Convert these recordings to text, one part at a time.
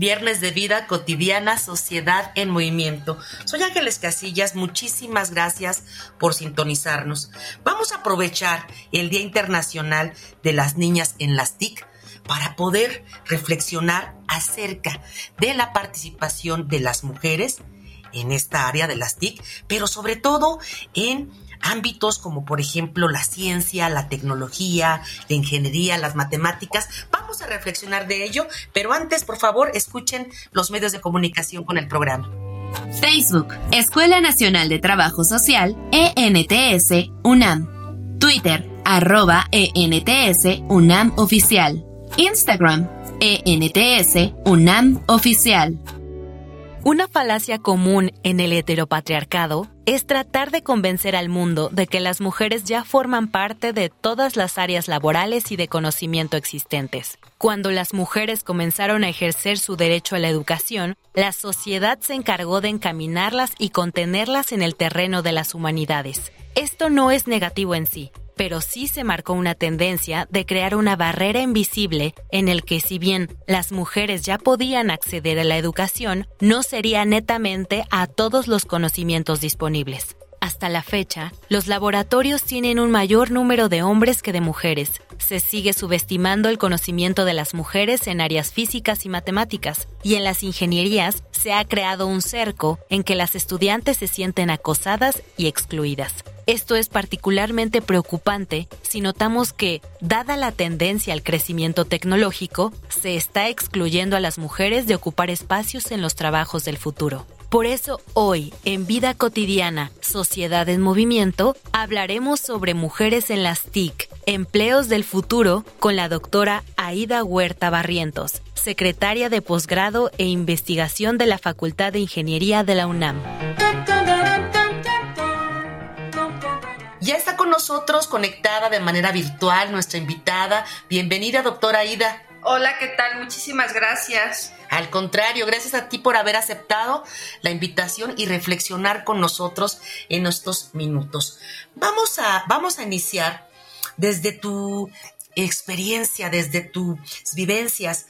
Viernes, de vida cotidiana, sociedad en movimiento. Soy Ángeles Casillas, muchísimas gracias por sintonizarnos. Vamos a aprovechar el Día Internacional de las Niñas en las TIC para poder reflexionar acerca de la participación de las mujeres en esta área de las TIC, pero sobre todo en ámbitos como por ejemplo la ciencia, la tecnología, la ingeniería, las matemáticas. Vamos a reflexionar de ello, pero antes, por favor, escuchen los medios de comunicación con el programa. Facebook, Escuela Nacional de Trabajo Social, ENTS, UNAM. Twitter, arroba ENTS, UNAM Oficial. Instagram, ENTS, UNAM Oficial. Una falacia común en el heteropatriarcado es tratar de convencer al mundo de que las mujeres ya forman parte de todas las áreas laborales y de conocimiento existentes. Cuando las mujeres comenzaron a ejercer su derecho a la educación, la sociedad se encargó de encaminarlas y contenerlas en el terreno de las humanidades. Esto no es negativo en sí, pero sí se marcó una tendencia de crear una barrera invisible en el que si bien las mujeres ya podían acceder a la educación, no sería netamente a todos los conocimientos disponibles. Hasta la fecha, los laboratorios tienen un mayor número de hombres que de mujeres. Se sigue subestimando el conocimiento de las mujeres en áreas físicas y matemáticas, y en las ingenierías se ha creado un cerco en que las estudiantes se sienten acosadas y excluidas. Esto es particularmente preocupante si notamos que, dada la tendencia al crecimiento tecnológico, se está excluyendo a las mujeres de ocupar espacios en los trabajos del futuro. Por eso hoy, en Vida Cotidiana, Sociedad en Movimiento, hablaremos sobre mujeres en las TIC, empleos del futuro, con la doctora Aida Huerta Barrientos, secretaria de posgrado e investigación de la Facultad de Ingeniería de la UNAM. Nosotros conectada de manera virtual nuestra invitada. Bienvenida, doctora Aida. Hola, ¿qué tal? Muchísimas gracias. Al contrario, gracias a ti por haber aceptado la invitación y reflexionar con nosotros en estos minutos. Vamos a, vamos a iniciar desde tu experiencia, desde tus vivencias.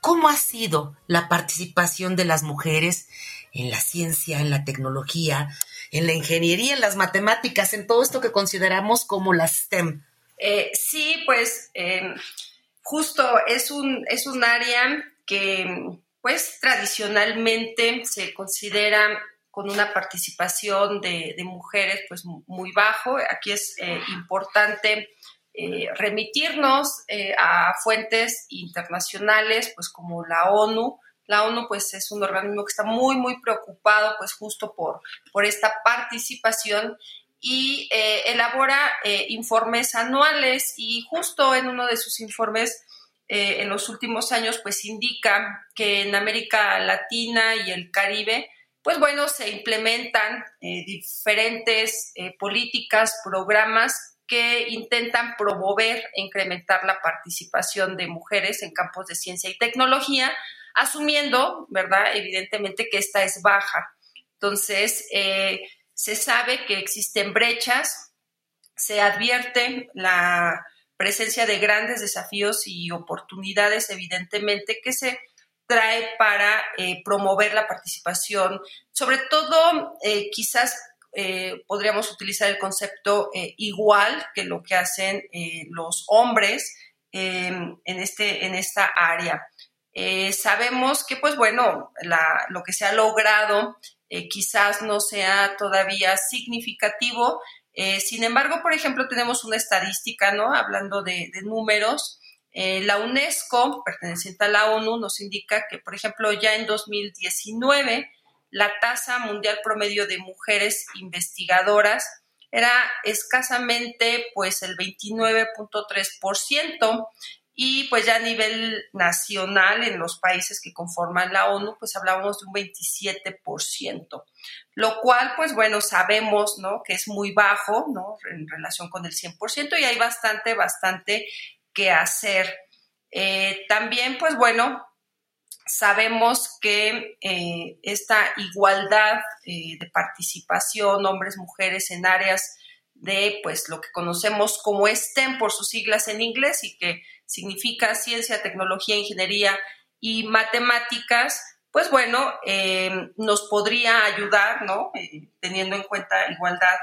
¿Cómo ha sido la participación de las mujeres en la ciencia, en la tecnología, en la ingeniería, en las matemáticas, en todo esto que consideramos como la STEM. Eh, sí, pues em, justo es un, es un área que pues tradicionalmente se considera con una participación de, mujeres pues muy bajo. Aquí es eh, importante eh, remitirnos a fuentes internacionales pues como la ONU, la ONU pues es un organismo que está muy, muy preocupado pues justo por, por esta participación y eh, elabora eh, informes anuales y justo en uno de sus informes eh, en los últimos años pues indica que en América Latina y el Caribe pues bueno, se implementan diferentes políticas, programas que intentan promover e incrementar la participación de mujeres en campos de ciencia y tecnología, asumiendo, ¿verdad? Evidentemente que esta es baja. Entonces, eh, se sabe que existen brechas, se advierte la presencia de grandes desafíos y oportunidades, evidentemente, que se trae para eh, promover la participación, sobre todo eh, quizás podríamos utilizar el concepto igual que lo que hacen los hombres en, este, en esta área. Eh, sabemos que, pues bueno, lo que se ha logrado eh, quizás no sea todavía significativo. Eh, sin embargo, por ejemplo, tenemos una estadística, ¿no? Hablando de, números, la UNESCO, perteneciente a la ONU, nos indica que, por ejemplo, ya en 2019, la tasa mundial promedio de mujeres investigadoras era escasamente pues el 29.3% y pues ya a nivel nacional en los países que conforman la ONU pues hablábamos de un 27%, lo cual pues bueno sabemos ¿no? que es muy bajo ¿no? en relación con el 100% y hay bastante, bastante que hacer. Eh, también pues bueno sabemos que eh, esta igualdad eh, de participación hombres, mujeres en áreas de pues lo que conocemos como STEM por sus siglas en inglés y que significa ciencia, tecnología, ingeniería y matemáticas, pues bueno, eh, nos podría ayudar, ¿no? Eh, teniendo en cuenta igualdad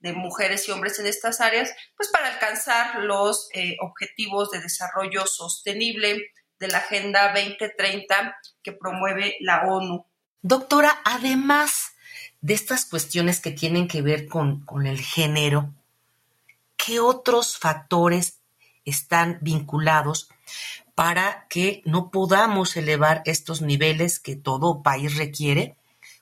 de mujeres y hombres en estas áreas, pues para alcanzar los eh, objetivos de desarrollo sostenible de la Agenda 2030 que promueve la ONU. Doctora, además de estas cuestiones que tienen que ver con, con el género, ¿qué otros factores están vinculados para que no podamos elevar estos niveles que todo país requiere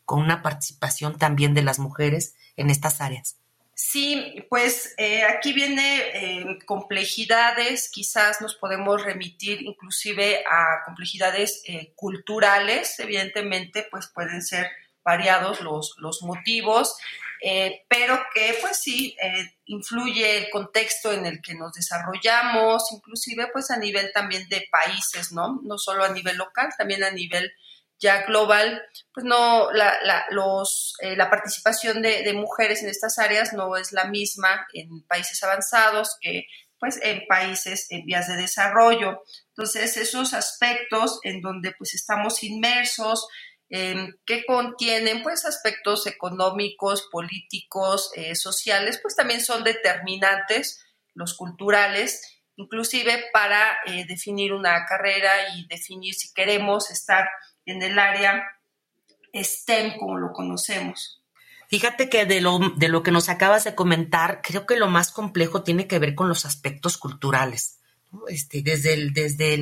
con una participación también de las mujeres en estas áreas. Sí, pues eh, aquí viene eh, complejidades, quizás nos podemos remitir inclusive a complejidades eh, culturales, evidentemente, pues pueden ser variados los, los motivos. Eh, pero que pues sí eh, influye el contexto en el que nos desarrollamos, inclusive pues a nivel también de países, ¿no? No solo a nivel local, también a nivel ya global, pues no, la, la, los, eh, la participación de, de, mujeres en estas áreas no es la misma en países avanzados que pues en países en vías de desarrollo. Entonces, esos aspectos en donde pues estamos inmersos, que contienen pues aspectos económicos, políticos, eh, sociales, pues también son determinantes, los culturales, inclusive para eh, definir una carrera y definir si queremos estar en el área STEM como lo conocemos. Fíjate que de lo, de lo que nos acabas de comentar, creo que lo más complejo tiene que ver con los aspectos culturales este, desde, el, desde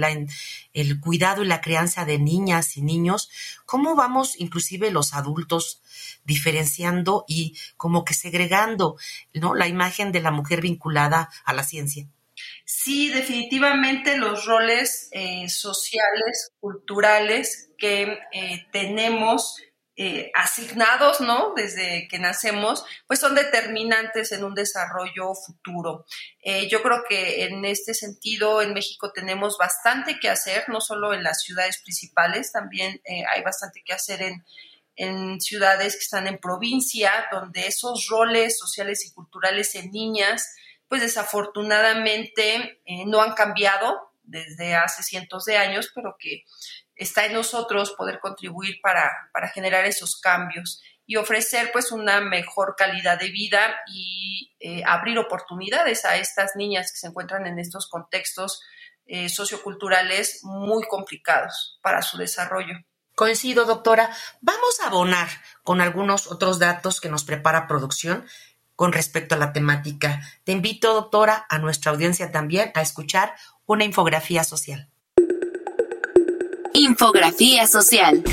el cuidado y la crianza de niñas y niños, cómo vamos inclusive los adultos diferenciando y como que segregando ¿no? la imagen de la mujer vinculada a la ciencia. Sí, definitivamente los roles eh, sociales, culturales que eh, tenemos eh, asignados, ¿no? Desde que nacemos, pues son determinantes en un desarrollo futuro. Eh, yo creo que en este sentido en México tenemos bastante que hacer, no solo en las ciudades principales, también eh, hay bastante que hacer en, en ciudades que están en provincia, donde esos roles sociales y culturales en niñas, pues desafortunadamente no han cambiado desde hace cientos de años, pero que está en nosotros poder contribuir para, generar esos cambios y ofrecer pues una mejor calidad de vida y eh, abrir oportunidades a estas niñas que se encuentran en estos contextos eh, socioculturales muy complicados para su desarrollo. Coincido, doctora. Vamos a abonar con algunos otros datos que nos prepara producción con respecto a la temática. Te invito, doctora, a nuestra audiencia también a escuchar una infografía social. Infografía social.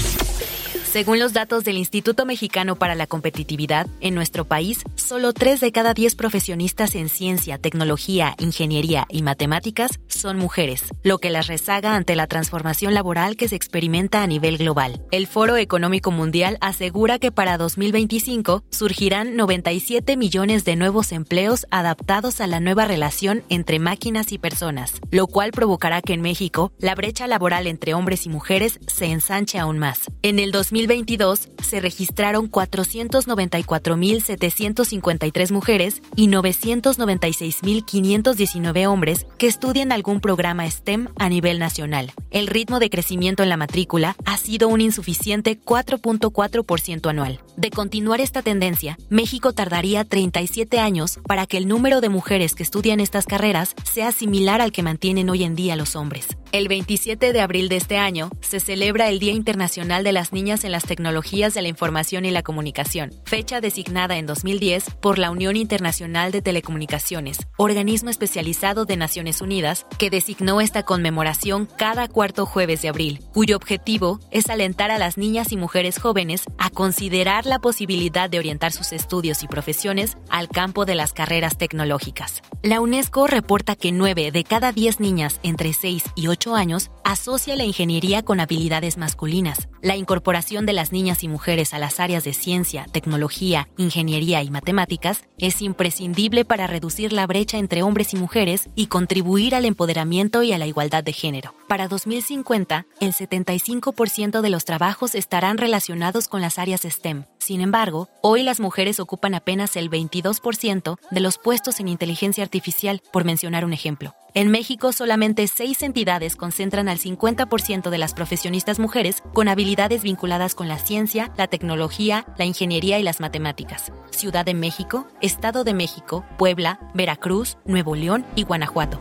Según los datos del Instituto Mexicano para la Competitividad, en nuestro país, solo 3 de cada 10 profesionistas en ciencia, tecnología, ingeniería y matemáticas son mujeres, lo que las rezaga ante la transformación laboral que se experimenta a nivel global. El Foro Económico Mundial asegura que para 2025 surgirán 97 millones de nuevos empleos adaptados a la nueva relación entre máquinas y personas, lo cual provocará que en México la brecha laboral entre hombres y mujeres se ensanche aún más. En el 2000 2022 se registraron 494.753 mujeres y 996.519 hombres que estudian algún programa STEM a nivel nacional. El ritmo de crecimiento en la matrícula ha sido un insuficiente 4.4% anual. De continuar esta tendencia, México tardaría 37 años para que el número de mujeres que estudian estas carreras sea similar al que mantienen hoy en día los hombres. El 27 de abril de este año se celebra el Día Internacional de las Niñas en las tecnologías de la información y la comunicación, fecha designada en 2010 por la Unión Internacional de Telecomunicaciones, organismo especializado de Naciones Unidas, que designó esta conmemoración cada cuarto jueves de abril, cuyo objetivo es alentar a las niñas y mujeres jóvenes a considerar la posibilidad de orientar sus estudios y profesiones al campo de las carreras tecnológicas. La UNESCO reporta que 9 de cada 10 niñas entre 6 y 8 años asocia la ingeniería con habilidades masculinas. La incorporación de las niñas y mujeres a las áreas de ciencia, tecnología, ingeniería y matemáticas es imprescindible para reducir la brecha entre hombres y mujeres y contribuir al empoderamiento y a la igualdad de género. Para 2050, el 75% de los trabajos estarán relacionados con las áreas STEM. Sin embargo, hoy las mujeres ocupan apenas el 22% de los puestos en inteligencia artificial, por mencionar un ejemplo. En México, solamente seis entidades concentran al 50% de las profesionistas mujeres con habilidades vinculadas con la ciencia, la tecnología, la ingeniería y las matemáticas. Ciudad de México, Estado de México, Puebla, Veracruz, Nuevo León y Guanajuato.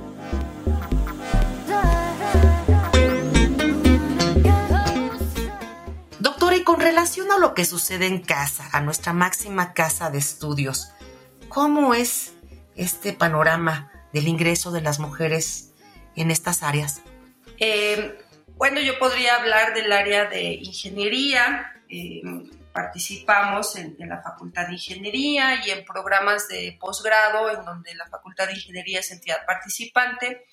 Doctora, y con relación a lo que sucede en casa, a nuestra máxima casa de estudios, ¿cómo es este panorama del ingreso de las mujeres en estas áreas? Eh, bueno, yo podría hablar del área de ingeniería. Eh, participamos en, la Facultad de Ingeniería y en programas de posgrado en donde la Facultad de Ingeniería es entidad participante.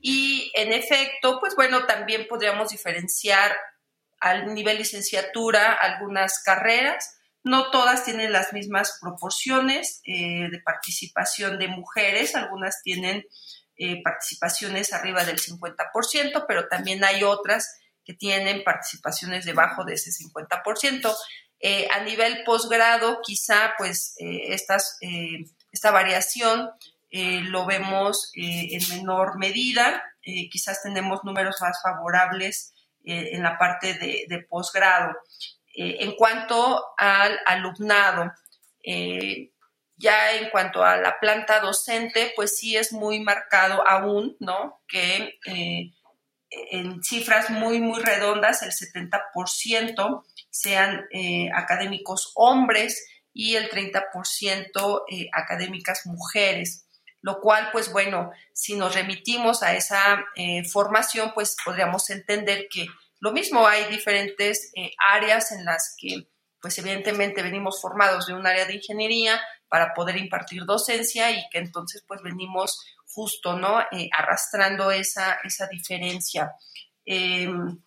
Y en efecto, pues bueno, también podríamos diferenciar al nivel licenciatura algunas carreras no todas tienen las mismas proporciones eh, de participación de mujeres, algunas tienen eh, participaciones arriba del 50%, pero también hay otras que tienen participaciones debajo de ese 50%. Eh, a nivel posgrado, quizá pues esta variación lo vemos en menor medida, quizás tenemos números más favorables en la parte de, de posgrado. Eh, en cuanto al alumnado, eh, ya en cuanto a la planta docente, pues sí es muy marcado aún, ¿no? Que eh, en cifras muy, muy redondas, el 70% sean académicos hombres y el 30% académicas mujeres lo cual, pues bueno, si nos remitimos a esa formación, pues podríamos entender que lo mismo, hay diferentes eh, áreas en las que, pues evidentemente venimos formados de un área de ingeniería para poder impartir docencia y que entonces pues venimos justo, ¿no? Eh, arrastrando esa, esa diferencia. Em,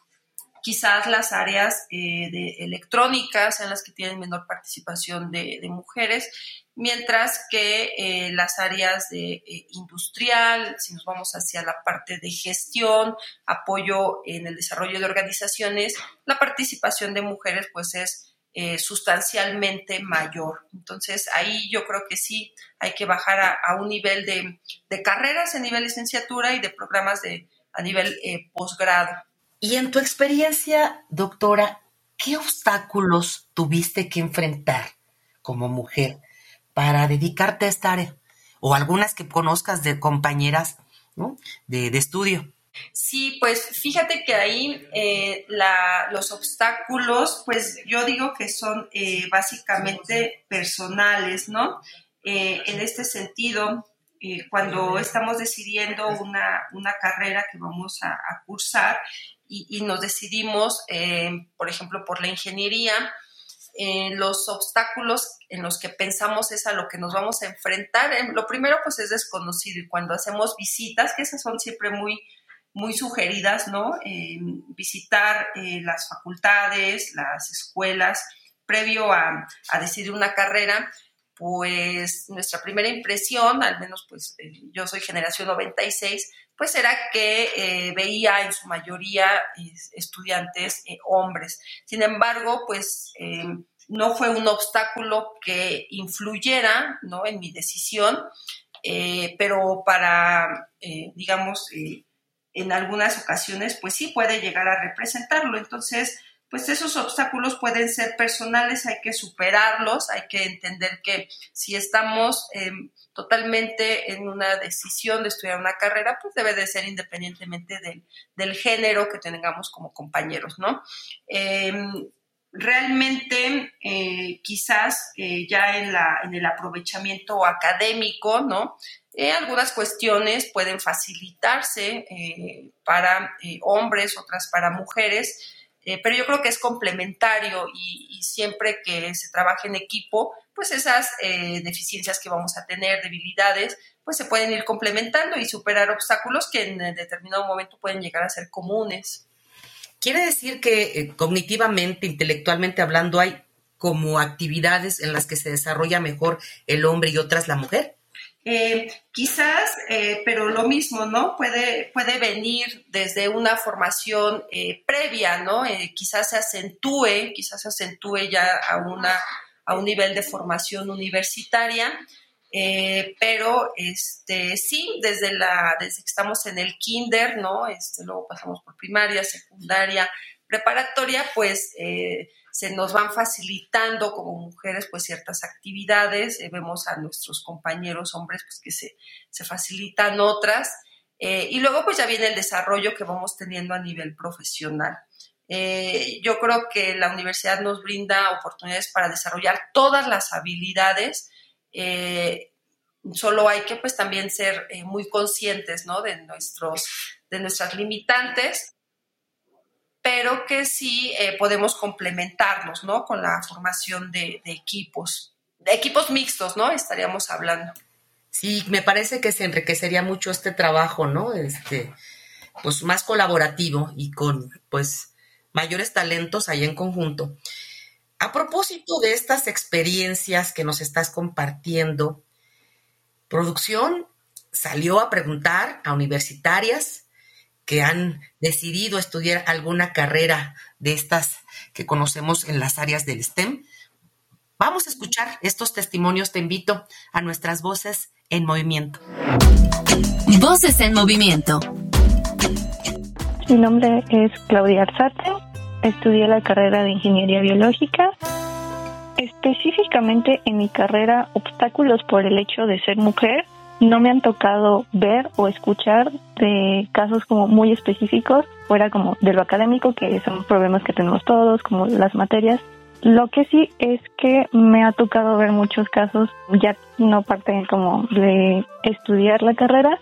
quizás las áreas eh, de electrónicas en las que tienen menor participación de, de mujeres mientras que eh, las áreas de eh, industrial, si nos vamos hacia la parte de gestión, apoyo en el desarrollo de organizaciones, la participación de mujeres pues es eh, sustancialmente mayor. Entonces ahí yo creo que sí hay que bajar a, un nivel de, de, carreras a nivel licenciatura y de programas de, a nivel posgrado. Y en tu experiencia, doctora, ¿qué obstáculos tuviste que enfrentar como mujer? Para dedicarte a esta área? O algunas que conozcas de compañeras de, estudio. Sí, pues fíjate que ahí eh, los obstáculos, pues yo digo que son eh, básicamente personales, ¿no? Eh, en este sentido, cuando estamos decidiendo una, carrera que vamos a, cursar y, nos decidimos, por ejemplo, por la ingeniería, los obstáculos en los que pensamos es a lo que nos vamos a enfrentar. Lo primero pues es desconocido y cuando hacemos visitas, que esas son siempre muy, muy sugeridas, ¿no? visitar eh, las facultades, las escuelas, previo a, decidir una carrera, pues nuestra primera impresión, al menos pues eh, yo soy generación 96, pues era que eh, veía en su mayoría estudiantes eh, hombres. Sin embargo, pues no fue un obstáculo que influyera ¿no? en mi decisión, pero para, digamos, en algunas ocasiones, pues sí puede llegar a representarlo. Entonces, pues esos obstáculos pueden ser personales, hay que superarlos, hay que entender que si estamos totalmente en una decisión de estudiar una carrera, pues debe de ser independientemente del, género que tengamos como compañeros, ¿no? Em, realmente eh, quizás eh, ya en, la, en el aprovechamiento académico, ¿no? Eh, algunas cuestiones pueden facilitarse para hombres, otras para mujeres, pero yo creo que es complementario y, siempre que se trabaje en equipo, pues esas deficiencias que vamos a tener, debilidades, pues se pueden ir complementando y superar obstáculos que en determinado momento pueden llegar a ser comunes. Quiere decir que eh, cognitivamente, intelectualmente hablando, hay como actividades en las que se desarrolla mejor el hombre y otras la mujer. Eh, quizás, eh, pero lo mismo, ¿no? Puede, puede venir desde una formación previa, ¿no? quizás se acentúe, quizás se acentúe ya a, una, a un nivel de formación universitaria eh, pero este sí, desde la, desde que estamos en el kinder, ¿no? Este, luego pasamos por primaria, secundaria, preparatoria, pues eh, se nos van facilitando como mujeres pues ciertas actividades, eh, vemos a nuestros compañeros hombres pues que se, se facilitan otras, y luego pues ya viene el desarrollo que vamos teniendo a nivel profesional. yo creo que la universidad nos brinda oportunidades para desarrollar todas las habilidades eh, solo hay que pues también ser eh, muy conscientes ¿no? de, nuestros, de nuestras limitantes, pero que sí eh, podemos complementarnos ¿no? con la formación de, equipos, de equipos mixtos, ¿no? Estaríamos hablando. Sí, me parece que se enriquecería mucho este trabajo, ¿no? Este, pues más colaborativo y con pues mayores talentos ahí en conjunto. A propósito de estas experiencias que nos estás compartiendo, producción salió a preguntar a universitarias que han decidido estudiar alguna carrera de estas que conocemos en las áreas del STEM. Vamos a escuchar estos testimonios. Te invito a nuestras voces en movimiento. Voces en movimiento. Mi nombre es Claudia Arzate estudié la carrera de Ingeniería Biológica. Específicamente en mi carrera, obstáculos por el hecho de ser mujer no me han tocado ver o escuchar de casos como muy específicos, fuera como de lo académico, que son problemas que tenemos todos, como las materias. Lo que sí es que me ha tocado ver muchos casos, ya no parten como de estudiar la carrera,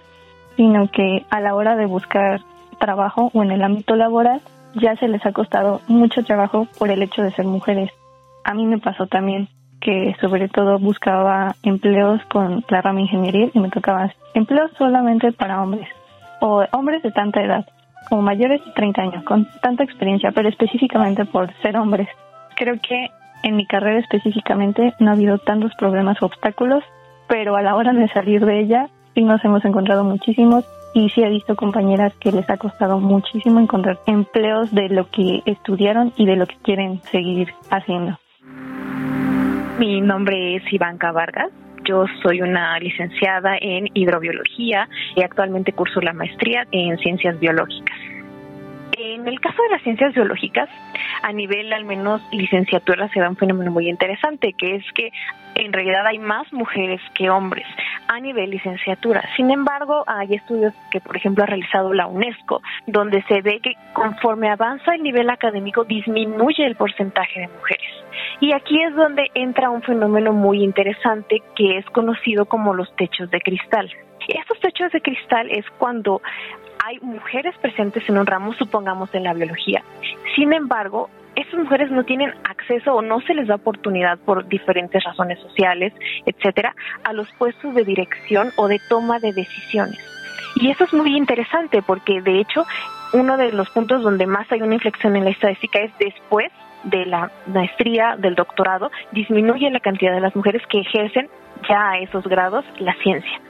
sino que a la hora de buscar trabajo o en el ámbito laboral, ya se les ha costado mucho trabajo por el hecho de ser mujeres. A mí me pasó también que sobre todo buscaba empleos con la rama ingeniería y me tocaba empleos solamente para hombres o hombres de tanta edad, como mayores de 30 años, con tanta experiencia, pero específicamente por ser hombres. Creo que en mi carrera específicamente no ha habido tantos problemas o obstáculos, pero a la hora de salir de ella sí nos hemos encontrado muchísimos y sí he visto compañeras que les ha costado muchísimo encontrar empleos de lo que estudiaron y de lo que quieren seguir haciendo. Mi nombre es Ivanka Vargas. Yo soy una licenciada en hidrobiología y actualmente curso la maestría en ciencias biológicas. En el caso de las ciencias biológicas, a nivel al menos licenciatura se da un fenómeno muy interesante, que es que en realidad hay más mujeres que hombres a nivel licenciatura. Sin embargo, hay estudios que, por ejemplo, ha realizado la UNESCO, donde se ve que conforme avanza el nivel académico disminuye el porcentaje de mujeres. Y aquí es donde entra un fenómeno muy interesante que es conocido como los techos de cristal. Estos techos de cristal es cuando hay mujeres presentes en un ramo, supongamos en la biología. Sin embargo, esas mujeres no tienen acceso o no se les da oportunidad por diferentes razones sociales, etcétera, a los puestos de dirección o de toma de decisiones. Y eso es muy interesante porque, de hecho, uno de los puntos donde más hay una inflexión en la estadística es después de la maestría, del doctorado, disminuye la cantidad de las mujeres que ejercen ya a esos grados la ciencia.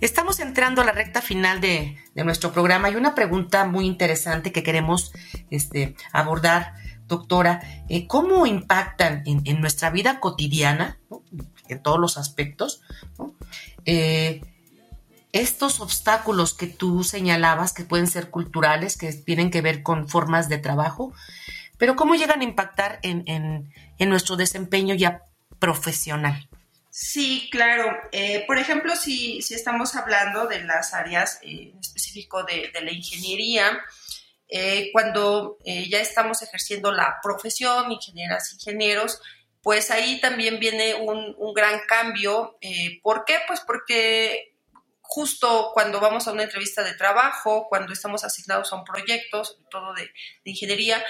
Estamos entrando a la recta final de, nuestro programa. Hay una pregunta muy interesante que queremos este, abordar, doctora. Eh, ¿Cómo impactan en, nuestra vida cotidiana, en todos los aspectos, eh, estos obstáculos que tú señalabas, que pueden ser culturales, que tienen que ver con formas de trabajo, pero cómo llegan a impactar en, en nuestro desempeño ya profesional? Sí, claro. Eh, por ejemplo, si, si, estamos hablando de las áreas eh, específico de, la ingeniería, eh, cuando eh, ya estamos ejerciendo la profesión, ingenieras, ingenieros, pues ahí también viene un, gran cambio. ¿Por qué? Pues porque justo cuando vamos a una entrevista de trabajo, cuando estamos asignados a un proyecto, todo de, de ingeniería,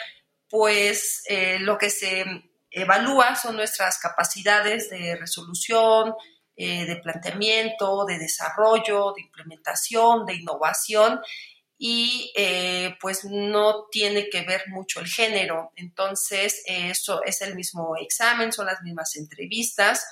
pues lo que se evalúa son nuestras capacidades de resolución, eh, de planteamiento, de desarrollo, de implementación, de innovación y eh, pues no tiene que ver mucho el género. Entonces, eso es el mismo examen, son las mismas entrevistas.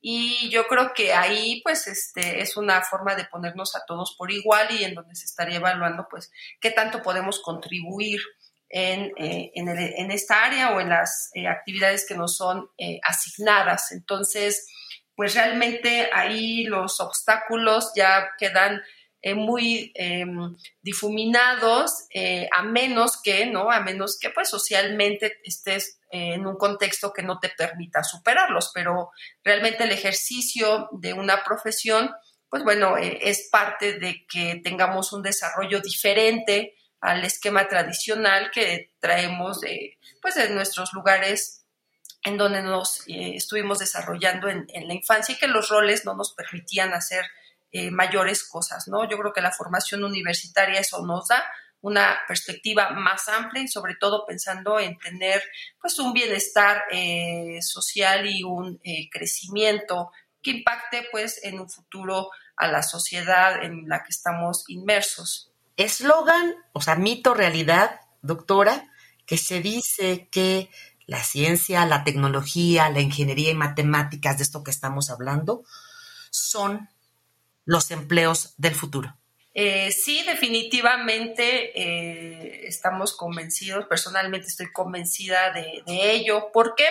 Y yo creo que ahí, pues, este, es una forma de ponernos a todos por igual y en donde se estaría evaluando, pues, qué tanto podemos contribuir en, eh, en, esta área o en las eh, actividades que nos son eh, asignadas. Entonces, pues realmente ahí los obstáculos ya quedan muy em, difuminados, a menos que, ¿no? A menos que pues socialmente estés en un contexto que no te permita superarlos, pero realmente el ejercicio de una profesión, pues bueno, es parte de que tengamos un desarrollo diferente al esquema tradicional que traemos de, pues, de nuestros lugares en donde nos eh, estuvimos desarrollando en, la infancia y que los roles no nos permitían hacer eh, mayores cosas, ¿no? Yo creo que la formación universitaria eso nos da una perspectiva más amplia y sobre todo pensando en tener pues un bienestar eh, social y un crecimiento que impacte pues en un futuro a la sociedad en la que estamos inmersos eslogan, o sea, mito, realidad, doctora, que se dice que la ciencia, la tecnología, la ingeniería y matemáticas, de esto que estamos hablando, son los empleos del futuro. Eh, sí, definitivamente eh, estamos convencidos, personalmente estoy convencida de, ello. ¿Por qué?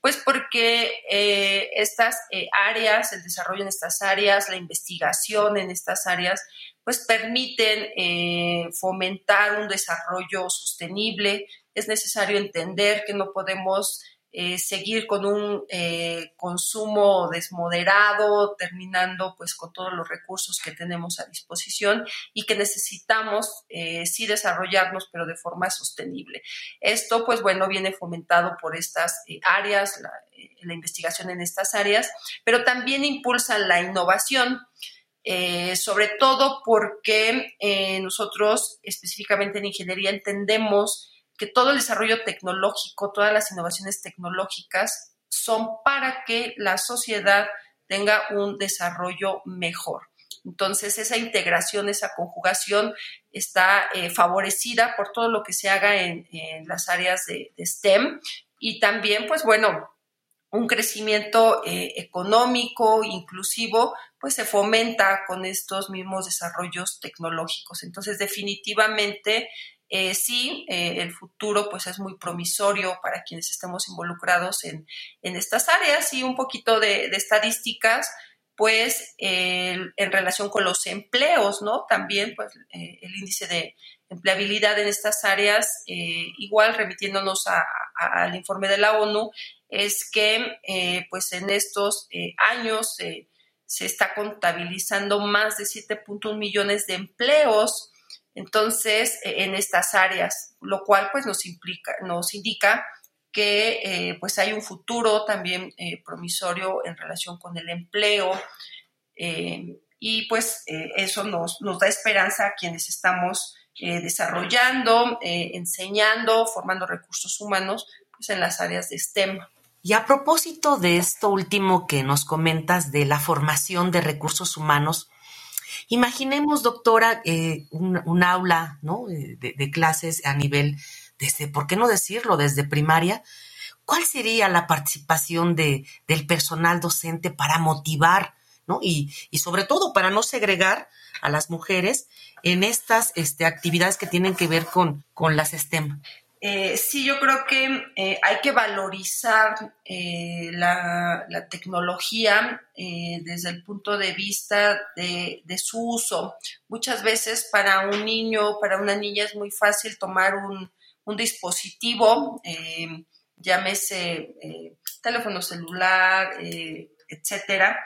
Pues porque eh, estas áreas, el desarrollo en estas áreas, la investigación en estas áreas, pues permiten eh, fomentar un desarrollo sostenible. Es necesario entender que no podemos eh, seguir con un eh, consumo desmoderado, terminando pues con todos los recursos que tenemos a disposición y que necesitamos sí desarrollarnos, pero de forma sostenible. Esto pues bueno viene fomentado por estas áreas, la, la investigación en estas áreas, pero también impulsan la innovación. Eh, sobre todo porque eh, nosotros específicamente en ingeniería entendemos que todo el desarrollo tecnológico, todas las innovaciones tecnológicas son para que la sociedad tenga un desarrollo mejor. Entonces, esa integración, esa conjugación está eh, favorecida por todo lo que se haga en, las áreas de, de, STEM y también, pues bueno, un crecimiento económico, inclusivo, pues se fomenta con estos mismos desarrollos tecnológicos. Entonces, definitivamente, eh, sí, eh, el futuro pues es muy promisorio para quienes estemos involucrados en, estas áreas y un poquito de, estadísticas, pues en relación con los empleos, ¿no? También pues eh, el índice de empleabilidad en estas áreas, igual remitiéndonos al informe de la ONU, es que pues en estos años se está contabilizando más de 7.1 millones de empleos entonces e, en estas áreas, lo cual pues nos implica, nos indica que eh, pues hay un futuro también eh, promisorio en relación con el empleo eh, y pues eso nos, nos, da esperanza a quienes estamos desarrollando, enseñando, formando recursos humanos pues en las áreas de STEM. Y a propósito de esto último que nos comentas de la formación de recursos humanos, imaginemos, doctora, eh, un, aula de, clases a nivel, desde, ¿por qué no decirlo?, desde primaria. ¿Cuál sería la participación de, del personal docente para motivar ¿no? y, sobre todo para no segregar a las mujeres en estas este, actividades que tienen que ver con, con las STEM? Eh, sí, yo creo que eh, hay que valorizar eh, la, tecnología desde el punto de vista de, su uso. Muchas veces para un niño, para una niña es muy fácil tomar un, un dispositivo, llámese teléfono celular, etcétera,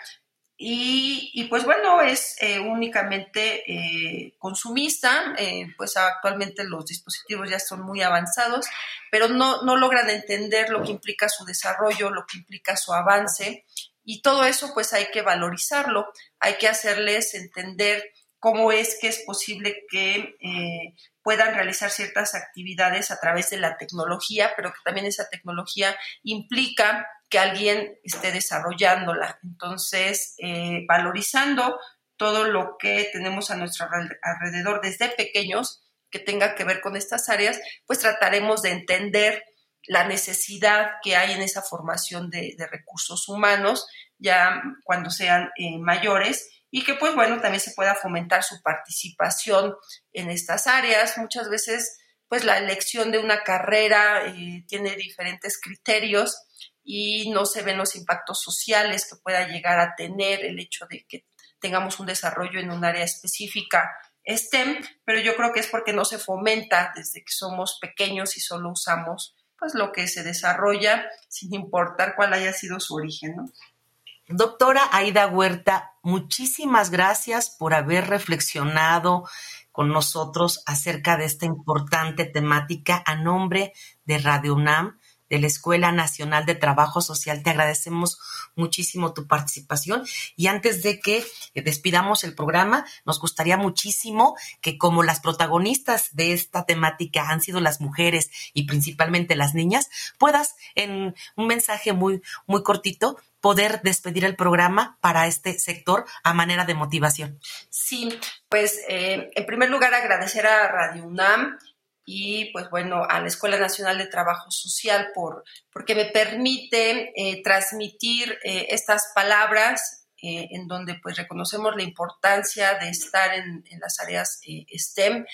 y, pues bueno, es eh, únicamente eh, consumista, eh, pues actualmente los dispositivos ya son muy avanzados, pero no, no logran entender lo que implica su desarrollo, lo que implica su avance, y todo eso pues hay que valorizarlo, hay que hacerles entender cómo es que es posible que puedan realizar ciertas actividades a través de la tecnología, pero que también esa tecnología implica que alguien esté desarrollándola. Entonces, eh, valorizando todo lo que tenemos a nuestro alrededor desde pequeños que tenga que ver con estas áreas, pues trataremos de entender la necesidad que hay en esa formación de, recursos humanos ya cuando sean eh, mayores y que pues bueno también se pueda fomentar su participación en estas áreas. Muchas veces pues la elección de una carrera eh, tiene diferentes criterios y no se ven los impactos sociales que pueda llegar a tener el hecho de que tengamos un desarrollo en un área específica STEM, pero yo creo que es porque no se fomenta desde que somos pequeños y solo usamos pues lo que se desarrolla sin importar cuál haya sido su origen, Doctora Aida Huerta, muchísimas gracias por haber reflexionado con nosotros acerca de esta importante temática a nombre de Radio UNAM de la Escuela Nacional de Trabajo Social. Te agradecemos muchísimo tu participación y antes de que despidamos el programa, nos gustaría muchísimo que como las protagonistas de esta temática han sido las mujeres y principalmente las niñas, puedas en un mensaje muy muy cortito poder despedir el programa para este sector a manera de motivación. Sí, pues eh, en primer lugar agradecer a Radio UNAM y pues bueno, a la Escuela Nacional de Trabajo Social por, porque me permite eh, transmitir eh, estas palabras eh, en donde pues reconocemos la importancia de estar en, las áreas STEM.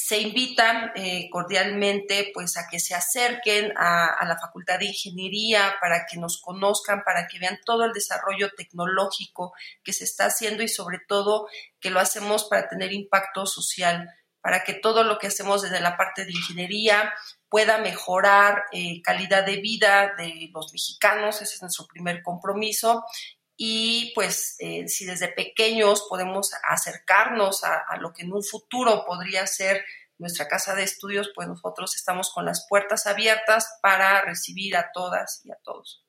Se invita cordialmente pues a que se acerquen a, a la Facultad de Ingeniería para que nos conozcan, para que vean todo el desarrollo tecnológico que se está haciendo y sobre todo que lo hacemos para tener impacto social para que todo lo que hacemos desde la parte de ingeniería pueda mejorar eh, calidad de vida de los mexicanos, ese es nuestro primer compromiso. Y pues eh, si desde pequeños podemos acercarnos a, lo que en un futuro podría ser nuestra casa de estudios, pues nosotros estamos con las puertas abiertas para recibir a todas y a todos.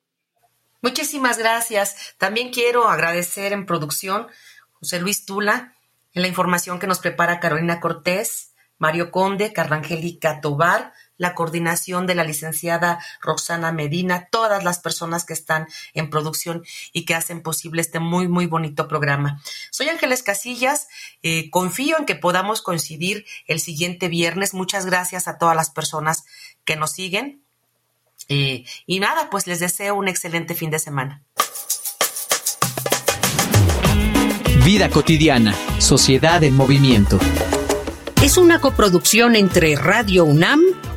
Muchísimas gracias. También quiero agradecer en producción José Luis Tula, en la información que nos prepara Carolina Cortés, Mario Conde, Carlangélica Tobar, la coordinación de la licenciada Roxana Medina, todas las personas que están en producción y que hacen posible este muy, muy bonito programa. Soy Ángeles Casillas, eh, confío en que podamos coincidir el siguiente viernes. Muchas gracias a todas las personas que nos siguen. Eh, y nada, pues les deseo un excelente fin de semana. Vida cotidiana, sociedad en movimiento. Es una coproducción entre Radio UNAM